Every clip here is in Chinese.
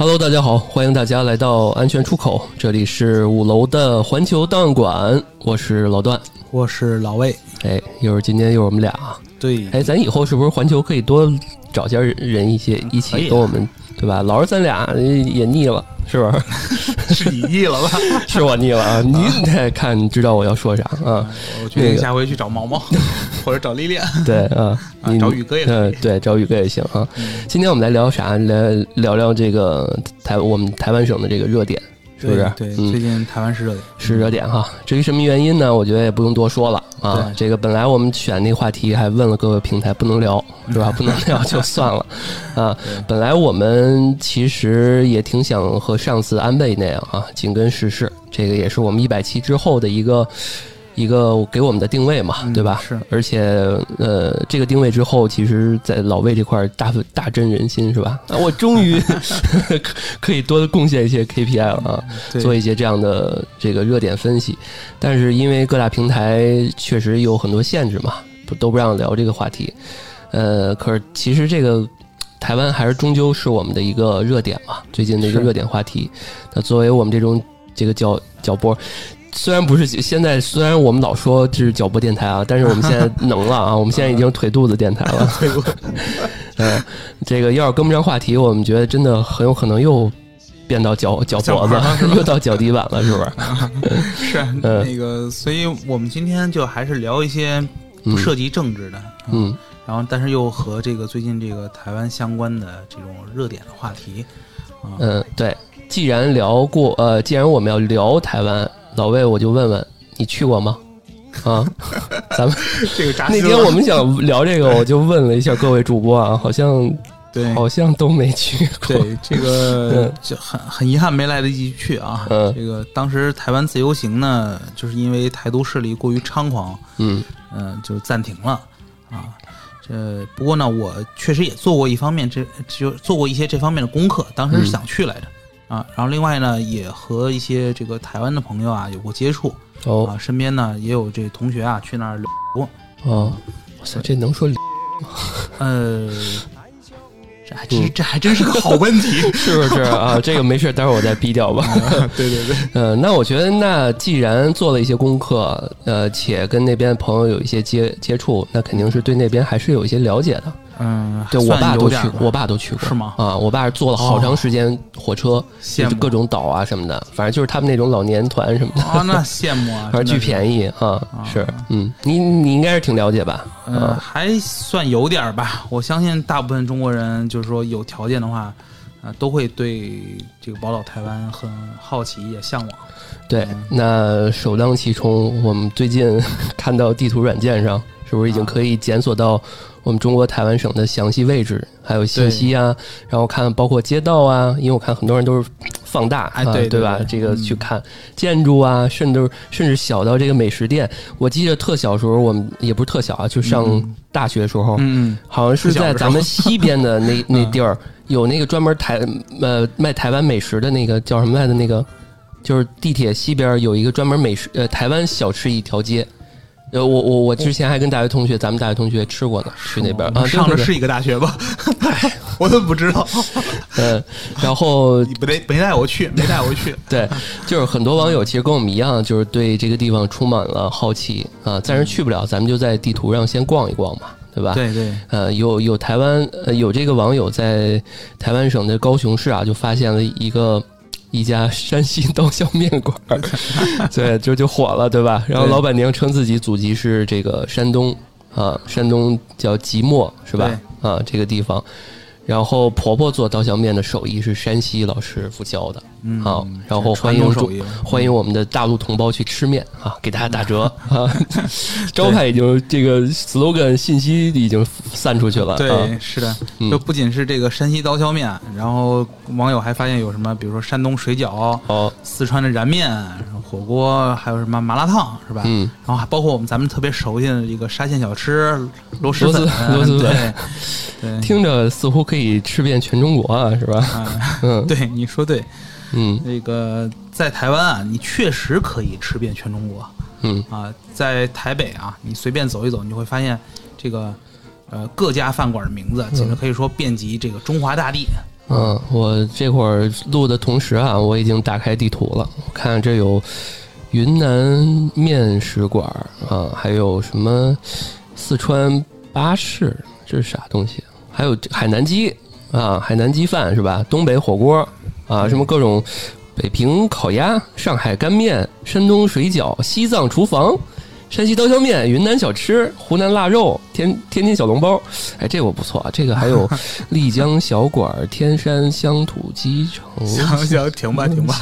Hello，大家好，欢迎大家来到安全出口，这里是五楼的环球档案馆，我是老段，我是老魏。哎，又是今天又是我们俩，对，哎，咱以后是不是环球可以多找些人一些一起跟我们，对吧？老是咱俩也腻了，是不是？是你腻了吧？是我腻了啊！你得看知道我要说啥啊？我决定下回去找毛毛，或者找丽丽。对啊，找宇哥也可以。对，找宇哥也行啊。今天我们来聊啥？来聊聊这个台我们台湾省的这个热点。是不是？对，最近台湾是热点，是热点哈。至于什么原因呢？我觉得也不用多说了啊。这个本来我们选那个话题，还问了各个平台不能聊，是吧？不能聊就算了 啊。本来我们其实也挺想和上次安倍那样啊，紧跟时事。这个也是我们一百期之后的一个。一个给我们的定位嘛，对吧？是，而且呃，这个定位之后，其实，在老魏这块大大振人心，是吧？我终于 可以多贡献一些 KPI 了啊，做一些这样的这个热点分析。但是因为各大平台确实有很多限制嘛，不都不让聊这个话题。呃，可是其实这个台湾还是终究是我们的一个热点嘛，最近的一个热点话题。那作为我们这种这个叫叫播。虽然不是现在，虽然我们老说这是脚播电台啊，但是我们现在能了啊！我们现在已经腿肚子电台了。嗯，这个要是跟不上话题，我们觉得真的很有可能又变到脚脚脖子，又到脚底板了，是不是？是。那个，所以我们今天就还是聊一些不涉及政治的，嗯，然后但是又和这个最近这个台湾相关的这种热点的话题。嗯，对。既然聊过，呃，既然我们要聊台湾。老魏，我就问问你去过吗？啊，咱们 这个 那天我们想聊这个，我就问了一下各位主播啊，好像 对，好像都没去过。对，这个就很很遗憾没来得及去啊。嗯，这个当时台湾自由行呢，就是因为台独势力过于猖狂，嗯嗯，就暂停了啊。这不过呢，我确实也做过一方面这就做过一些这方面的功课，当时是想去来着。啊，然后另外呢，也和一些这个台湾的朋友啊有过接触，哦，啊，身边呢也有这同学啊去那儿旅过，哦，哇塞，这能说吗？呃，这还真这还真是个好问题，是不是啊？这个没事，待会儿我再逼掉吧。对对对，嗯，那我觉得，那既然做了一些功课，呃，且跟那边朋友有一些接接触，那肯定是对那边还是有一些了解的。嗯，对我爸都去，我爸都去过，是吗？啊，我爸是坐了好长时间火车，各种岛啊什么的，反正就是他们那种老年团什么的。啊，那羡慕啊！反正巨便宜啊，是，嗯，你你应该是挺了解吧？嗯，还算有点吧。我相信大部分中国人，就是说有条件的话，啊，都会对这个宝岛台湾很好奇，也向往。对，那首当其冲，我们最近 看到地图软件上，是不是已经可以检索到？我们中国台湾省的详细位置还有信息啊，然后看包括街道啊，因为我看很多人都是放大，哎，对对吧？这个去看建筑啊，甚至甚至小到这个美食店。我记得特小时候，我们也不是特小啊，就上大学的时候，嗯，好像是在咱们西边的那那地儿有那个专门台呃卖台湾美食的那个叫什么来的那个，就是地铁西边有一个专门美食呃台湾小吃一条街。呃，我我我之前还跟大学同学，咱们大学同学吃过呢，去那边啊，上的是一个大学吧？我都不知道。嗯，然后 没没带我去，没带我去。对，就是很多网友其实跟我们一样，就是对这个地方充满了好奇啊。暂时去不了，咱们就在地图上先逛一逛嘛，对吧？对对。呃，有有台湾呃有这个网友在台湾省的高雄市啊，就发现了一个。一家山西刀削面馆，对，就就火了，对吧？然后老板娘称自己祖籍是这个山东啊，山东叫即墨，是吧？啊，这个地方。然后婆婆做刀削面的手艺是山西老师傅教的，好，然后欢迎欢迎我们的大陆同胞去吃面啊，给大家打折啊，招牌已经这个 slogan 信息已经散出去了，对，是的，就不仅是这个山西刀削面，然后网友还发现有什么，比如说山东水饺，哦，四川的燃面。火锅还有什么麻辣烫是吧？嗯，然后还包括我们咱们特别熟悉的一个沙县小吃螺蛳粉，螺蛳粉，对，听着似乎可以吃遍全中国啊，是吧？嗯，对，你说对，嗯，那个在台湾啊，你确实可以吃遍全中国，嗯。啊，在台北啊，你随便走一走，你就会发现这个呃各家饭馆的名字简直可以说遍及这个中华大地。嗯，我这会儿录的同时啊，我已经打开地图了，看这有云南面食馆啊，还有什么四川巴士，这是啥东西？还有海南鸡啊，海南鸡饭是吧？东北火锅啊，什么各种北平烤鸭、上海干面、山东水饺、西藏厨房。山西刀削面、云南小吃、湖南腊肉、天天津小笼包，哎，这我不错啊。这个还有 丽江小馆、天山乡土鸡城。行行，停吧停吧。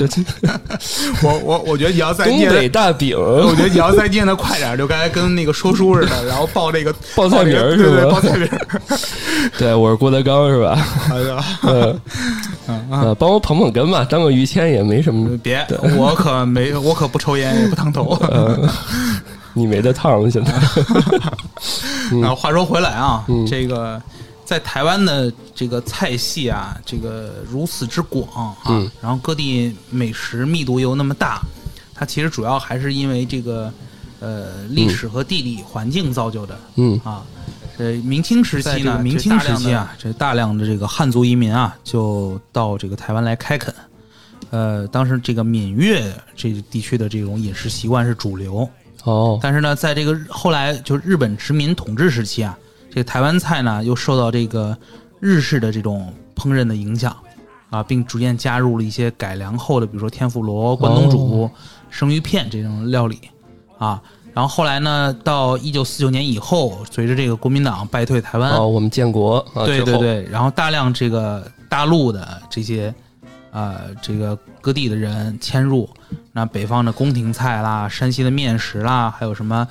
我我我觉得你要再念东北大饼，我觉得你要再念的快点，就刚才跟那个说书似的，然后报这个 报菜名是吧？报菜名。对，我是郭德纲是吧？哎呀，呃，帮我捧捧哏吧，当个于谦也没什么。别，我可没，我可不抽烟，也不烫头。你没得烫了，现在。啊，话说回来啊，这个在台湾的这个菜系啊，这个如此之广啊，然后各地美食密度又那么大，它其实主要还是因为这个呃历史和地理环境造就的。嗯啊，呃，明清时期呢，明清时期啊，这大量的这个汉族移民啊，就到这个台湾来开垦。呃，当时这个闽粤这地区的这种饮食习惯是主流。哦，但是呢，在这个后来就日本殖民统治时期啊，这个台湾菜呢又受到这个日式的这种烹饪的影响啊，并逐渐加入了一些改良后的，比如说天妇罗、关东煮、生鱼片这种料理啊。然后后来呢，到一九四九年以后，随着这个国民党败退台湾，哦，我们建国，对对对，然后大量这个大陆的这些。呃，这个各地的人迁入，那北方的宫廷菜啦，山西的面食啦，还有什么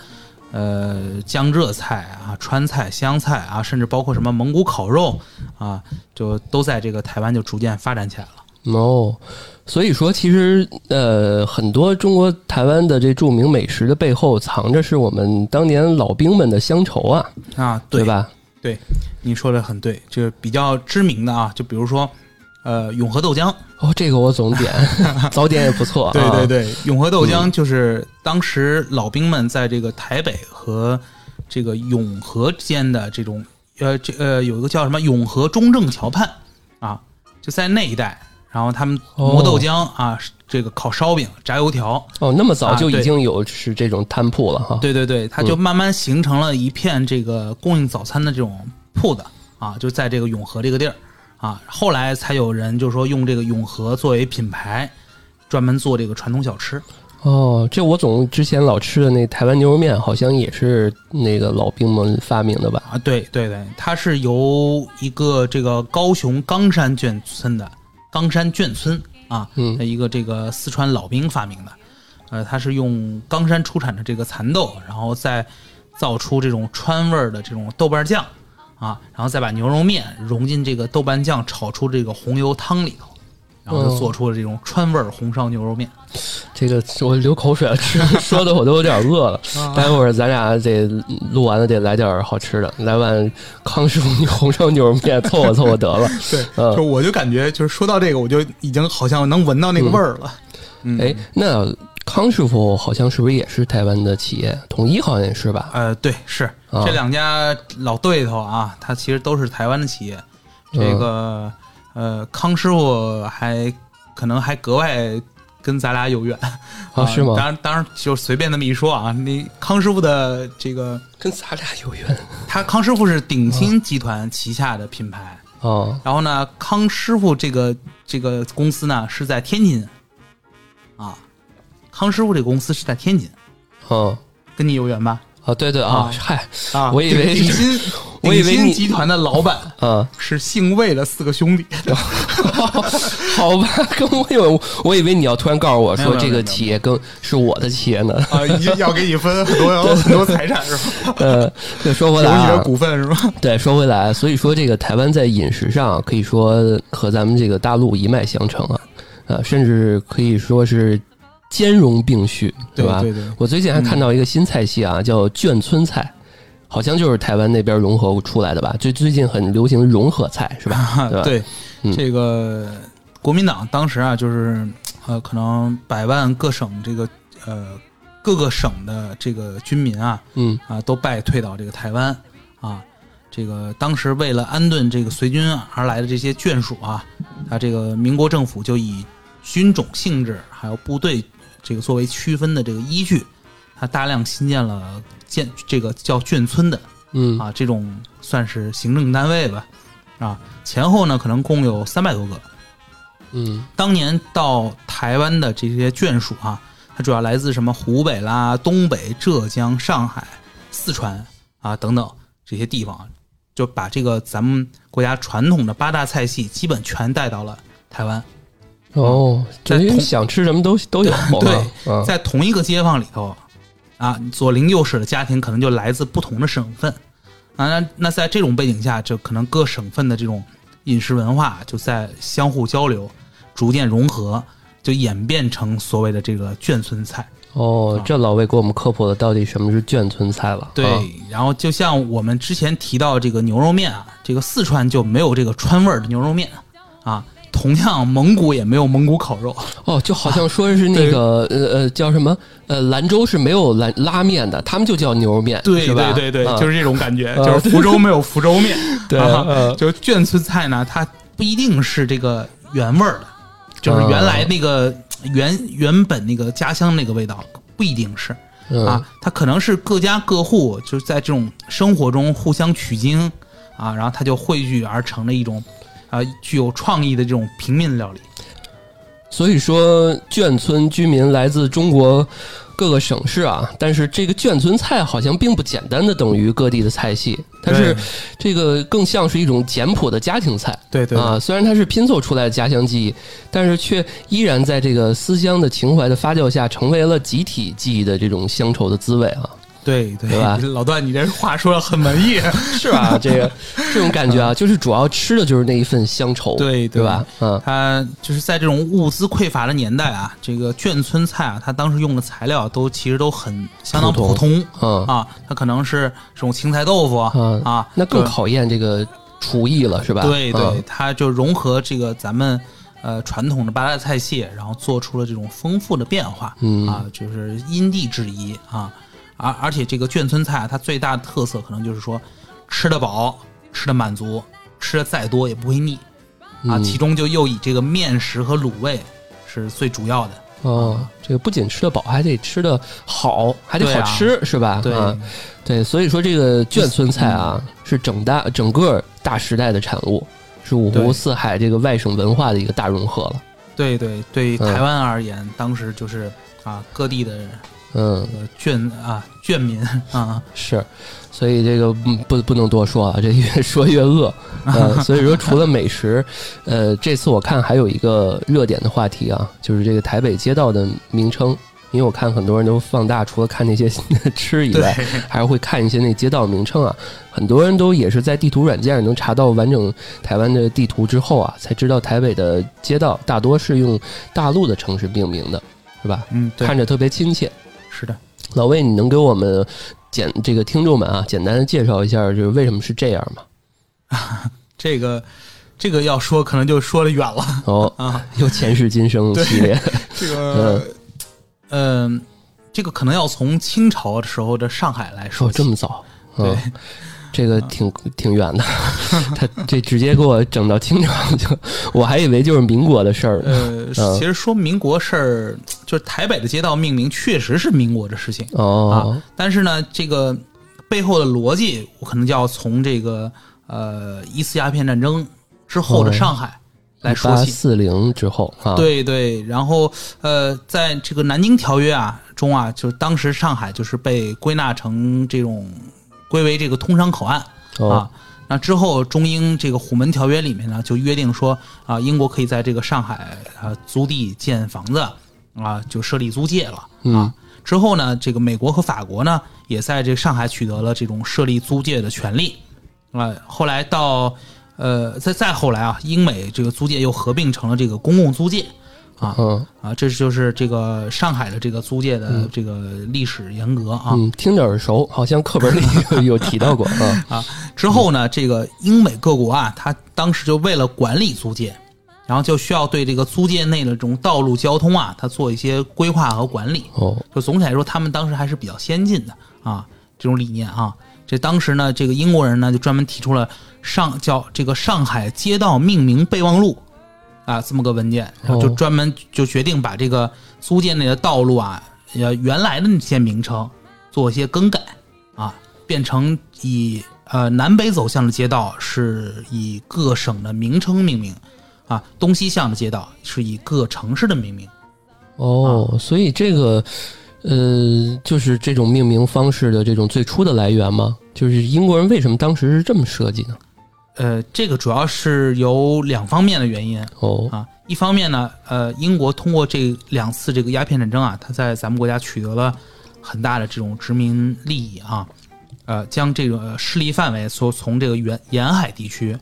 呃江浙菜啊、川菜、湘菜啊，甚至包括什么蒙古烤肉啊，就都在这个台湾就逐渐发展起来了。哦，所以说其实呃，很多中国台湾的这著名美食的背后，藏着是我们当年老兵们的乡愁啊啊，对吧？对，你说的很对，就是比较知名的啊，就比如说。呃，永和豆浆哦，这个我总点，早点也不错。对对对，永和豆浆就是当时老兵们在这个台北和这个永和间的这种呃，这呃有一个叫什么永和中正桥畔啊，就在那一带，然后他们磨豆浆啊，这个烤烧饼、炸油条。哦，那么早就已经有是这种摊铺了哈。对对对，它就慢慢形成了一片这个供应早餐的这种铺子啊，就在这个永和这个地儿。啊，后来才有人就说用这个永和作为品牌，专门做这个传统小吃。哦，这我总之前老吃的那台湾牛肉面，好像也是那个老兵们发明的吧？啊，对对对，它是由一个这个高雄冈山眷村的冈山眷村啊，嗯，一个这个四川老兵发明的。呃，它是用冈山出产的这个蚕豆，然后再造出这种川味儿的这种豆瓣酱。啊，然后再把牛肉面融进这个豆瓣酱炒出这个红油汤里头，然后就做出了这种川味红烧牛肉面。这个我流口水了，吃说的我都有点饿了。待会儿咱俩得录完了，得来点好吃的，来碗康师傅红烧牛肉面凑合凑合得了。对，就我就感觉就是说到这个，我就已经好像能闻到那个味儿了。哎，那。康师傅好像是不是也是台湾的企业？统一好像也是吧？呃，对，是这两家老对头啊，它其实都是台湾的企业。这个呃，康师傅还可能还格外跟咱俩有缘啊？是吗？当然，当然就随便那么一说啊。那康师傅的这个跟咱俩有缘，他康师傅是鼎新集团旗下的品牌哦。然后呢，康师傅这个这个公司呢是在天津啊。康师傅这公司是在天津，嗯，跟你有缘吧？啊，对对啊，嗨啊，我以为鼎新，我以为你集团的老板 啊是姓魏的四个兄弟，好吧？跟我有，我以为你要突然告诉我说这个企业跟是我的企业呢啊，要给你分很多很多财产是吧？呃，对，说回来啊，你的股份是吧？对，说回来，所以说这个台湾在饮食上可以说和咱们这个大陆一脉相承啊，呃，甚至可以说是。兼容并蓄，对吧？对对。我最近还看到一个新菜系啊，叫眷村菜，好像就是台湾那边融合出来的吧？最最近很流行融合菜，是吧？对，这个国民党当时啊，就是呃，可能百万各省这个呃各个省的这个军民啊，嗯啊，都败退到这个台湾啊，这个当时为了安顿这个随军而来的这些眷属啊，他这个民国政府就以军种性质还有部队这个作为区分的这个依据，它大量新建了建这个叫眷村的，嗯啊，这种算是行政单位吧，啊，前后呢可能共有三百多个，嗯，当年到台湾的这些眷属啊，它主要来自什么湖北啦、东北、浙江、上海、四川啊等等这些地方。就把这个咱们国家传统的八大菜系基本全带到了台湾。哦，在同想吃什么都 都有。对，在同一个街坊里头，啊，左邻右舍的家庭可能就来自不同的省份啊。那那在这种背景下，就可能各省份的这种饮食文化就在相互交流，逐渐融合，就演变成所谓的这个眷村菜。哦，这老魏给我们科普的到底什么是眷村菜了。对，然后就像我们之前提到这个牛肉面啊，这个四川就没有这个川味儿的牛肉面啊，同样蒙古也没有蒙古烤肉。哦，就好像说是那个呃呃叫什么呃兰州是没有兰拉面的，他们就叫牛肉面，对对对对，就是这种感觉，就是福州没有福州面。对，就眷村菜呢，它不一定是这个原味儿的，就是原来那个。原原本那个家乡那个味道不一定是啊，它可能是各家各户就是在这种生活中互相取经啊，然后它就汇聚而成了一种啊具有创意的这种平民料理。所以说，眷村居民来自中国。各个省市啊，但是这个眷村菜好像并不简单的等于各地的菜系，它是这个更像是一种简朴的家庭菜。对对啊，虽然它是拼凑出来的家乡记忆，但是却依然在这个思乡的情怀的发酵下，成为了集体记忆的这种乡愁的滋味啊。对对吧，老段，你这话说的很文艺，是吧？这个这种感觉啊，就是主要吃的就是那一份乡愁，对对。吧？嗯，它就是在这种物资匮乏的年代啊，这个眷村菜啊，它当时用的材料都其实都很相当普通，嗯。啊，它可能是这种青菜豆腐嗯。啊，那更考验这个厨艺了，是吧？对对，它就融合这个咱们呃传统的八大菜系，然后做出了这种丰富的变化，嗯。啊，就是因地制宜啊。而而且这个眷村菜，它最大的特色可能就是说，吃得饱，吃得满足，吃的再多也不会腻，啊，其中就又以这个面食和卤味是最主要的。哦，这个不仅吃得饱，还得吃得好，还得好吃，是吧？对，对，所以说这个眷村菜啊，是整大整个大时代的产物，是五湖四海这个外省文化的一个大融合了。对对，对台湾而言，当时就是啊，各地的。嗯，眷啊，眷民啊，是，所以这个不不能多说啊，这越 说越饿。呃，所以说除了美食，呃，这次我看还有一个热点的话题啊，就是这个台北街道的名称，因为我看很多人都放大，除了看那些 吃以外，还是会看一些那街道名称啊。很多人都也是在地图软件上能查到完整台湾的地图之后啊，才知道台北的街道大多是用大陆的城市命名的，是吧？嗯，看着特别亲切。是的，老魏，你能给我们简这个听众们啊，简单的介绍一下，就是为什么是这样吗？啊 这个，这个要说可能就说的远了。哦 啊，又前世今生系列，这个，嗯，这个可能要从清朝的时候的上海来说，这么早，对。这个挺挺远的，他这直接给我整到清朝就，我还以为就是民国的事儿。呃，其实说民国事儿，就是台北的街道命名确实是民国的事情哦。但是呢，这个背后的逻辑，我可能就要从这个呃一次鸦片战争之后的上海来说起。四零之后啊，对对，然后呃，在这个南京条约啊中啊，就是当时上海就是被归纳成这种。归为这个通商口岸啊，那之后中英这个虎门条约里面呢，就约定说啊，英国可以在这个上海啊租地建房子啊，就设立租界了啊。之后呢，这个美国和法国呢，也在这上海取得了这种设立租界的权利啊。后来到呃，再再后来啊，英美这个租界又合并成了这个公共租界。啊，嗯啊，这就是这个上海的这个租界的这个历史沿革啊，嗯，听着耳熟，好像课本里有 提到过啊啊。之后呢，这个英美各国啊，他当时就为了管理租界，然后就需要对这个租界内的这种道路交通啊，它做一些规划和管理。哦，就总体来说，他们当时还是比较先进的啊，这种理念啊。这当时呢，这个英国人呢就专门提出了上叫这个《上海街道命名备忘录》啊这么个文件，然后就专门就决定把这个租界内的道路啊，呃原来的那些名称做一些更改啊，变成以呃南北走向的街道是以各省的名称命名啊，东西向的街道是以各城市的命名。哦，所以这个。呃，就是这种命名方式的这种最初的来源吗？就是英国人为什么当时是这么设计呢？呃，这个主要是有两方面的原因。哦。啊，一方面呢，呃，英国通过这两次这个鸦片战争啊，它在咱们国家取得了很大的这种殖民利益啊，呃，将这个势力范围所从这个沿沿海地区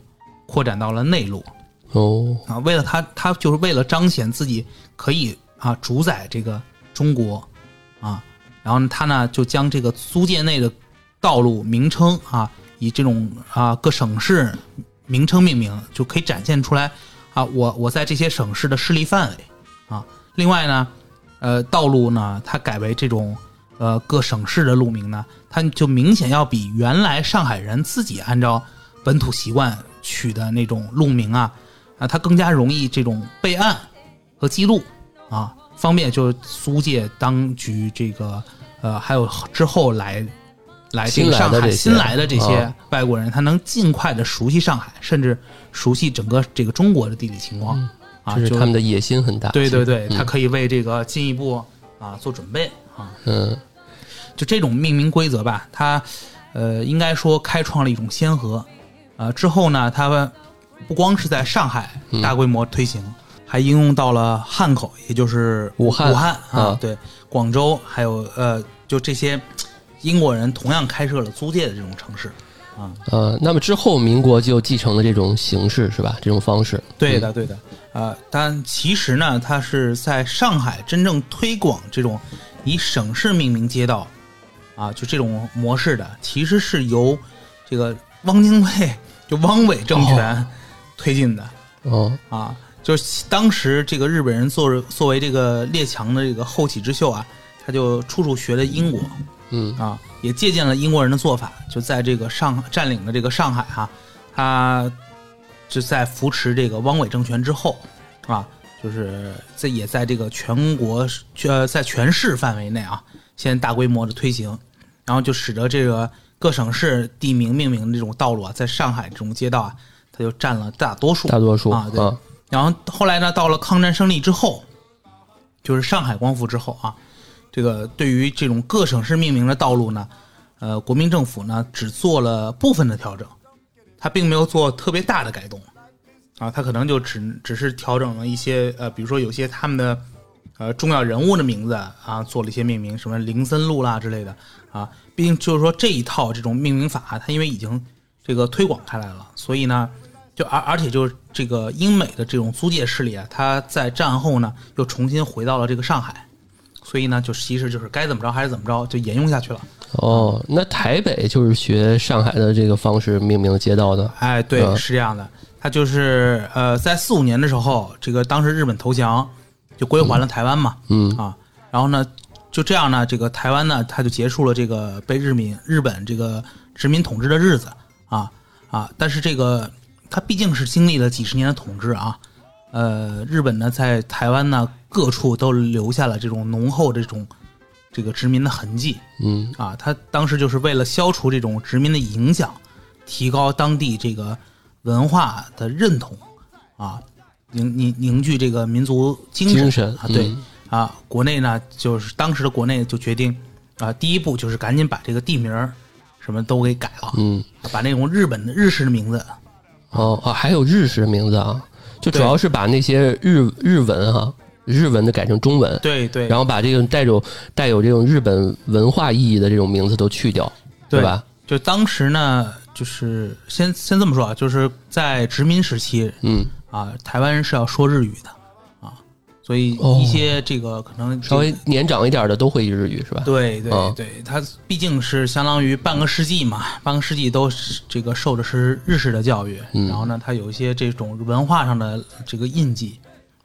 扩展到了内陆。哦。啊，为了他他就是为了彰显自己可以啊主宰这个中国。啊，然后他呢就将这个租界内的道路名称啊，以这种啊各省市名称命名，就可以展现出来啊，我我在这些省市的势力范围啊。另外呢，呃，道路呢，它改为这种呃各省市的路名呢，它就明显要比原来上海人自己按照本土习惯取的那种路名啊啊，它更加容易这种备案和记录啊。方便就是租界当局这个呃，还有之后来来这个上海新来的这些外国人，他能尽快的熟悉上海，甚至熟悉整个这个中国的地理情况啊，就是他们的野心很大。对对对，他可以为这个进一步啊做准备啊。嗯，就这种命名规则吧，它呃应该说开创了一种先河呃，之后呢，他们不光是在上海大规模推行。还应用到了汉口，也就是武汉。武汉啊，对，广州，还有呃，就这些英国人同样开设了租界的这种城市啊。呃，那么之后民国就继承了这种形式，是吧？这种方式。对的，对的。啊，但其实呢，它是在上海真正推广这种以省市命名街道啊，就这种模式的，其实是由这个汪精卫就汪伪政权推进的。哦啊。就是当时这个日本人作作为这个列强的这个后起之秀啊，他就处处学的英国，嗯啊，也借鉴了英国人的做法，就在这个上占领的这个上海哈，他就在扶持这个汪伪政权之后啊，就是在也在这个全国呃在全市范围内啊，先大规模的推行，然后就使得这个各省市地名命名的这种道路啊，在上海这种街道啊，它就占了大多数，大多数啊，对。然后后来呢，到了抗战胜利之后，就是上海光复之后啊，这个对于这种各省市命名的道路呢，呃，国民政府呢只做了部分的调整，他并没有做特别大的改动，啊，他可能就只只是调整了一些呃，比如说有些他们的呃重要人物的名字啊，做了一些命名，什么林森路啦之类的啊，毕竟就是说这一套这种命名法，它因为已经这个推广开来了，所以呢。就而而且就是这个英美的这种租界势力啊，它在战后呢又重新回到了这个上海，所以呢就其实就是该怎么着还是怎么着，就沿用下去了。哦，那台北就是学上海的这个方式命名街道的。哎，对，是这样的。他就是呃，在四五年的时候，这个当时日本投降，就归还了台湾嘛。嗯啊，然后呢，就这样呢，这个台湾呢，他就结束了这个被日民日本这个殖民统治的日子啊啊，但是这个。他毕竟是经历了几十年的统治啊，呃，日本呢在台湾呢各处都留下了这种浓厚这种这个殖民的痕迹，嗯。啊，他当时就是为了消除这种殖民的影响，提高当地这个文化的认同。啊，凝凝凝聚这个民族精神。啊，对。啊，国内呢就是当时的国内就决定啊，第一步就是赶紧把这个地名什么都给改了，嗯，把那种日本的日式的名字。哦哦，还有日式名字啊，就主要是把那些日日文哈，日文的改成中文，对对，然后把这个带有带有这种日本文化意义的这种名字都去掉，对吧？就当时呢，就是先先这么说啊，就是在殖民时期，嗯啊，台湾人是要说日语的。所以一些这个可能稍微年长一点的都会日语是吧？对对对，他毕竟是相当于半个世纪嘛，半个世纪都是这个受的是日式的教育，然后呢，他有一些这种文化上的这个印记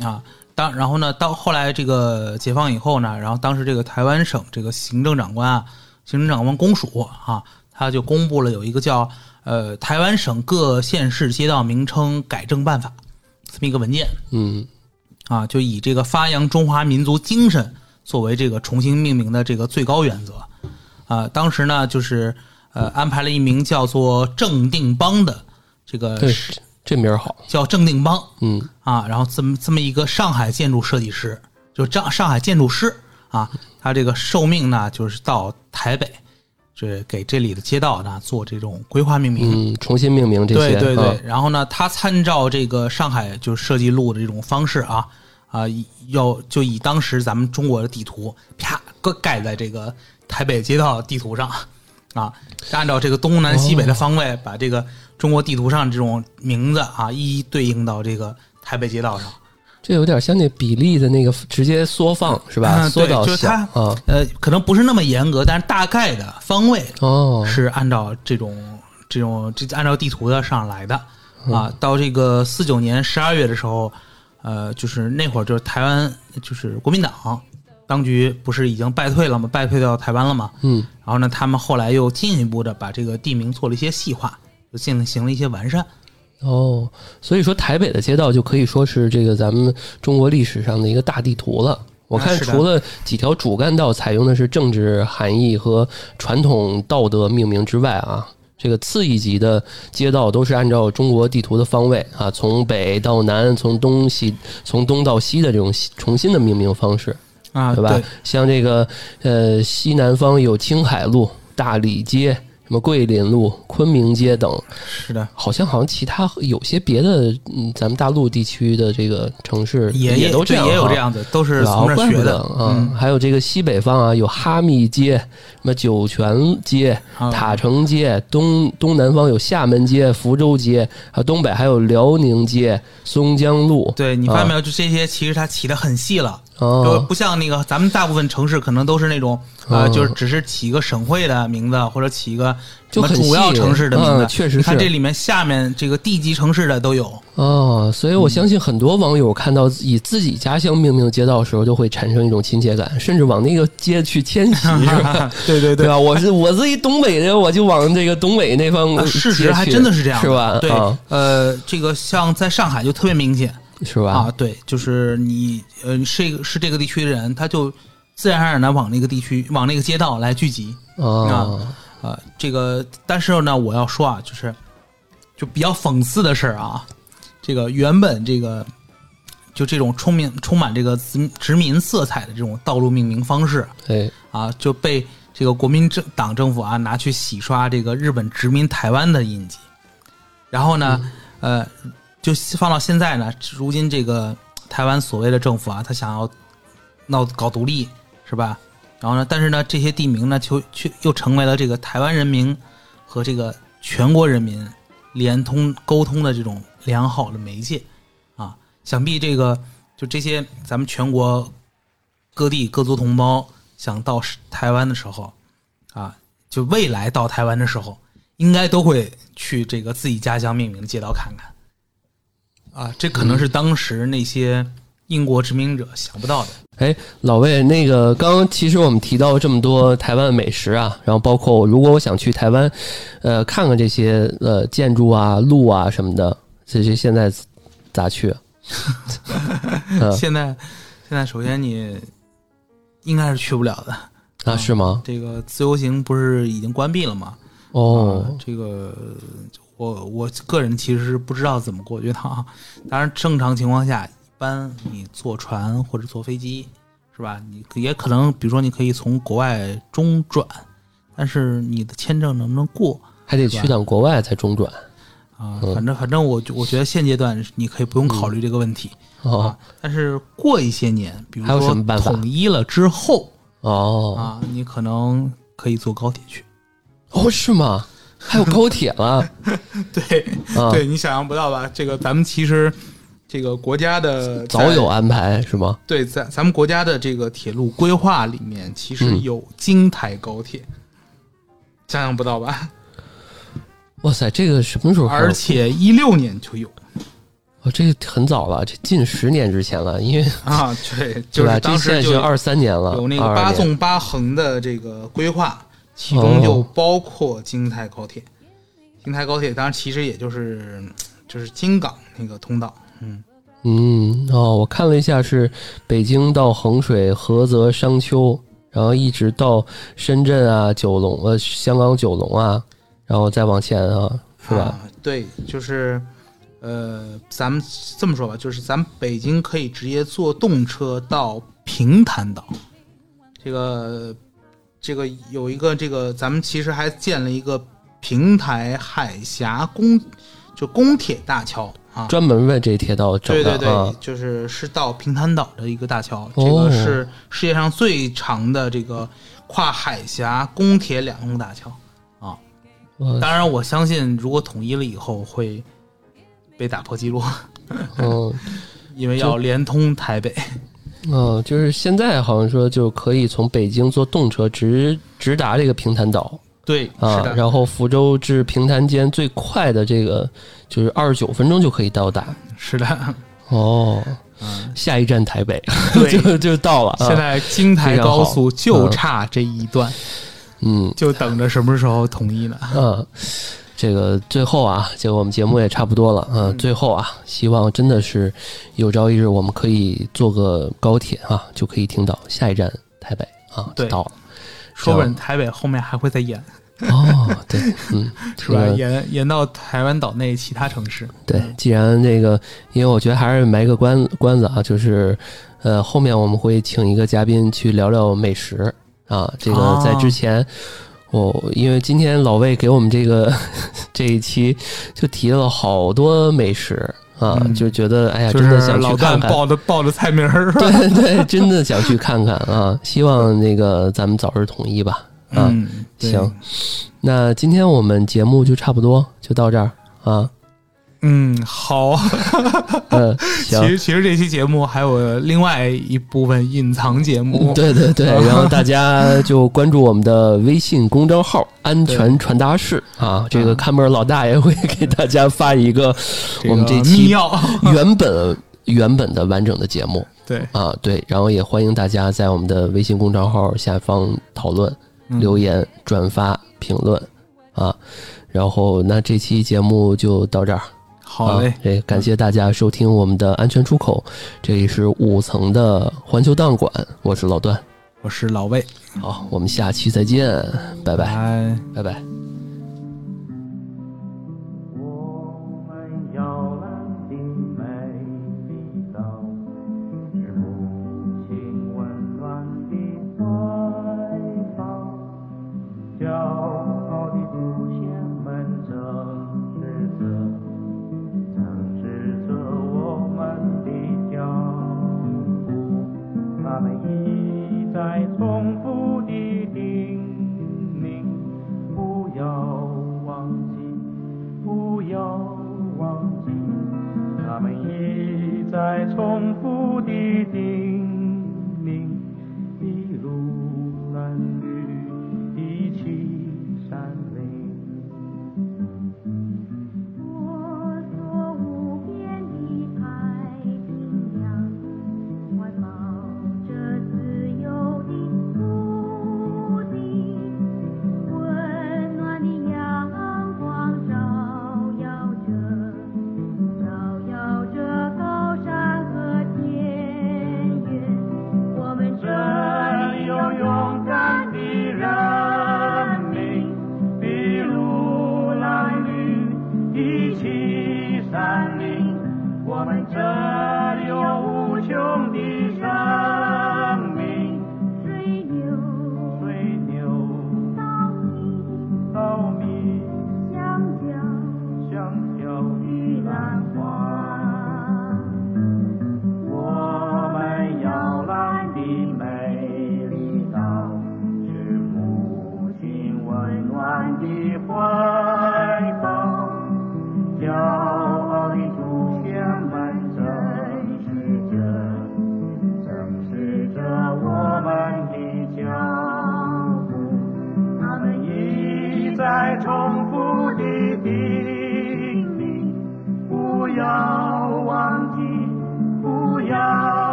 啊。当然后呢，到后来这个解放以后呢，然后当时这个台湾省这个行政长官啊，行政长官公署啊，他他就公布了有一个叫呃台湾省各县市街道名称改正办法这么一个文件。嗯，啊，就以这个发扬中华民族精神作为这个重新命名的这个最高原则。啊，当时呢，就是呃安排了一名叫做郑定邦的这个。这名儿好，叫郑定邦，嗯啊，然后这么这么一个上海建筑设计师，就上上海建筑师啊，他这个受命呢，就是到台北，这给这里的街道呢做这种规划命名，嗯，重新命名这些，对对对。然后呢，他参照这个上海就是设计路的这种方式啊啊，要就以当时咱们中国的地图啪搁盖在这个台北街道地图上啊，按照这个东南西北的方位把这个。中国地图上这种名字啊，一一对应到这个台北街道上，这有点像那比例的那个直接缩放是吧？缩到小啊，呃，可能不是那么严格，但是大概的方位哦是按照这种这种这按照地图的上来的啊。到这个四九年十二月的时候，呃，就是那会儿就是台湾就是国民党当局不是已经败退了吗？败退到台湾了吗？嗯，然后呢，他们后来又进一步的把这个地名做了一些细化。就进行了一些完善，哦，所以说台北的街道就可以说是这个咱们中国历史上的一个大地图了。我看除了几条主干道采用的是政治含义和传统道德命名之外啊，这个次一级的街道都是按照中国地图的方位啊，从北到南，从东西从东到西的这种重新的命名方式啊，对吧？像这个呃西南方有青海路、大理街。什么桂林路、昆明街等，是的，好像好像其他有些别的，嗯，咱们大陆地区的这个城市也也都这样，也有这样子，都是从这学的啊。还有这个西北方啊，有哈密街、什么酒泉街、塔城街；东东南方有厦门街、福州街；啊，东北还有辽宁街、松江路。对你发现没有？就这些，其实它起的很细了。就不像那个咱们大部分城市可能都是那种啊，就是只是起一个省会的名字或者起一个什么主要城市的名字，确实是。看这里面下面这个地级城市的都有哦，所以我相信很多网友看到以自己家乡命名街道的时候，就会产生一种亲切感，甚至往那个街去迁徙，是吧？对对对，吧？我是我自己东北的，我就往这个东北那方。事实还真的是这样，是吧？对，呃，这个像在上海就特别明显。是吧？啊，对，就是你，呃，是是这个地区的人，他就自然而然的往那个地区、往那个街道来聚集啊啊，这个，但是呢，我要说啊，就是就比较讽刺的事儿啊，这个原本这个就这种充满充满这个殖殖民色彩的这种道路命名方式，对啊，就被这个国民政党政府啊拿去洗刷这个日本殖民台湾的印记，然后呢，呃。就放到现在呢，如今这个台湾所谓的政府啊，他想要闹搞独立，是吧？然后呢，但是呢，这些地名呢，就却又成为了这个台湾人民和这个全国人民连通沟通的这种良好的媒介啊。想必这个就这些咱们全国各地各族同胞想到台湾的时候啊，就未来到台湾的时候，应该都会去这个自己家乡命名的街道看看。啊，这可能是当时那些英国殖民者想不到的。哎，老魏，那个刚刚其实我们提到这么多台湾美食啊，然后包括如果我想去台湾，呃，看看这些呃建筑啊、路啊什么的，这些现在咋去？现在现在首先你应该是去不了的啊？是吗？这个自由行不是已经关闭了吗？哦，这个。我我个人其实是不知道怎么过去的啊。当然，正常情况下，一般你坐船或者坐飞机，是吧？你也可能，比如说，你可以从国外中转，但是你的签证能不能过，还得去趟国外才中转啊。反正反正，我我觉得现阶段你可以不用考虑这个问题啊。但是过一些年，比如说统一了之后哦啊，你可能可以坐高铁去。哦，是吗？还有高铁了，对，对你想象不到吧？这个咱们其实这个国家的早有安排是吗？对，在咱们国家的这个铁路规划里面，其实有京台高铁，想象不到吧？哇塞，这个什么时候？而且一六年就有，哦，这个很早了，这近十年之前了，因为啊，对，就是当时就二三年了，有那个八纵八横的这个规划。其中就包括京台高铁。京台高铁当然其实也就是就是京港那个通道，嗯嗯哦，我看了一下是北京到衡水、菏泽、商丘，然后一直到深圳啊、九龙呃香港九龙啊，然后再往前啊，是吧？对，就是呃，咱们这么说吧，就是咱北京可以直接坐动车到平潭岛，这个这个有一个这个，咱们其实还建了一个。平台海峡公就公铁大桥啊，专门为这铁道整的。对对对，就是是到平潭岛的一个大桥，这个是世界上最长的这个跨海峡公铁两用大桥啊。当然，我相信如果统一了以后会被打破记录。嗯，因为要连通台北。嗯，就是现在好像说就可以从北京坐动车直直达这个平潭岛。对啊，然后福州至平潭间最快的这个就是二十九分钟就可以到达。是的，哦，下一站台北，就就到了。现在京台高速就差这一段，嗯，就等着什么时候统一呢？嗯，这个最后啊，这个我们节目也差不多了嗯，最后啊，希望真的是有朝一日我们可以坐个高铁啊，就可以听到下一站台北啊，就到了。说不准台北后面还会再演哦，对，嗯，是吧？演演到台湾岛内其他城市。对，既然那个，因为我觉得还是埋个关关子啊，就是呃，后面我们会请一个嘉宾去聊聊美食啊。这个在之前，我因为今天老魏给我们这个 这一期就提了好多美食。啊，就觉得哎呀，真的想去看看，报的报的菜名儿，对对，真的想去看看啊！希望那个咱们早日统一吧。嗯，行，那今天我们节目就差不多就到这儿啊。嗯，好。嗯，其实其实这期节目还有另外一部分隐藏节目。对对对，然后大家就关注我们的微信公众号“安全传达室”啊，这个看门老大爷会给大家发一个我们这期 原本原本的完整的节目。对啊，对，然后也欢迎大家在我们的微信公众号下方讨论、留言、转发、评论啊。然后那这期节目就到这儿。好嘞，哎，感谢大家收听我们的安全出口，这里是五层的环球档馆，我是老段，我是老魏，好，我们下期再见，拜拜，拜拜。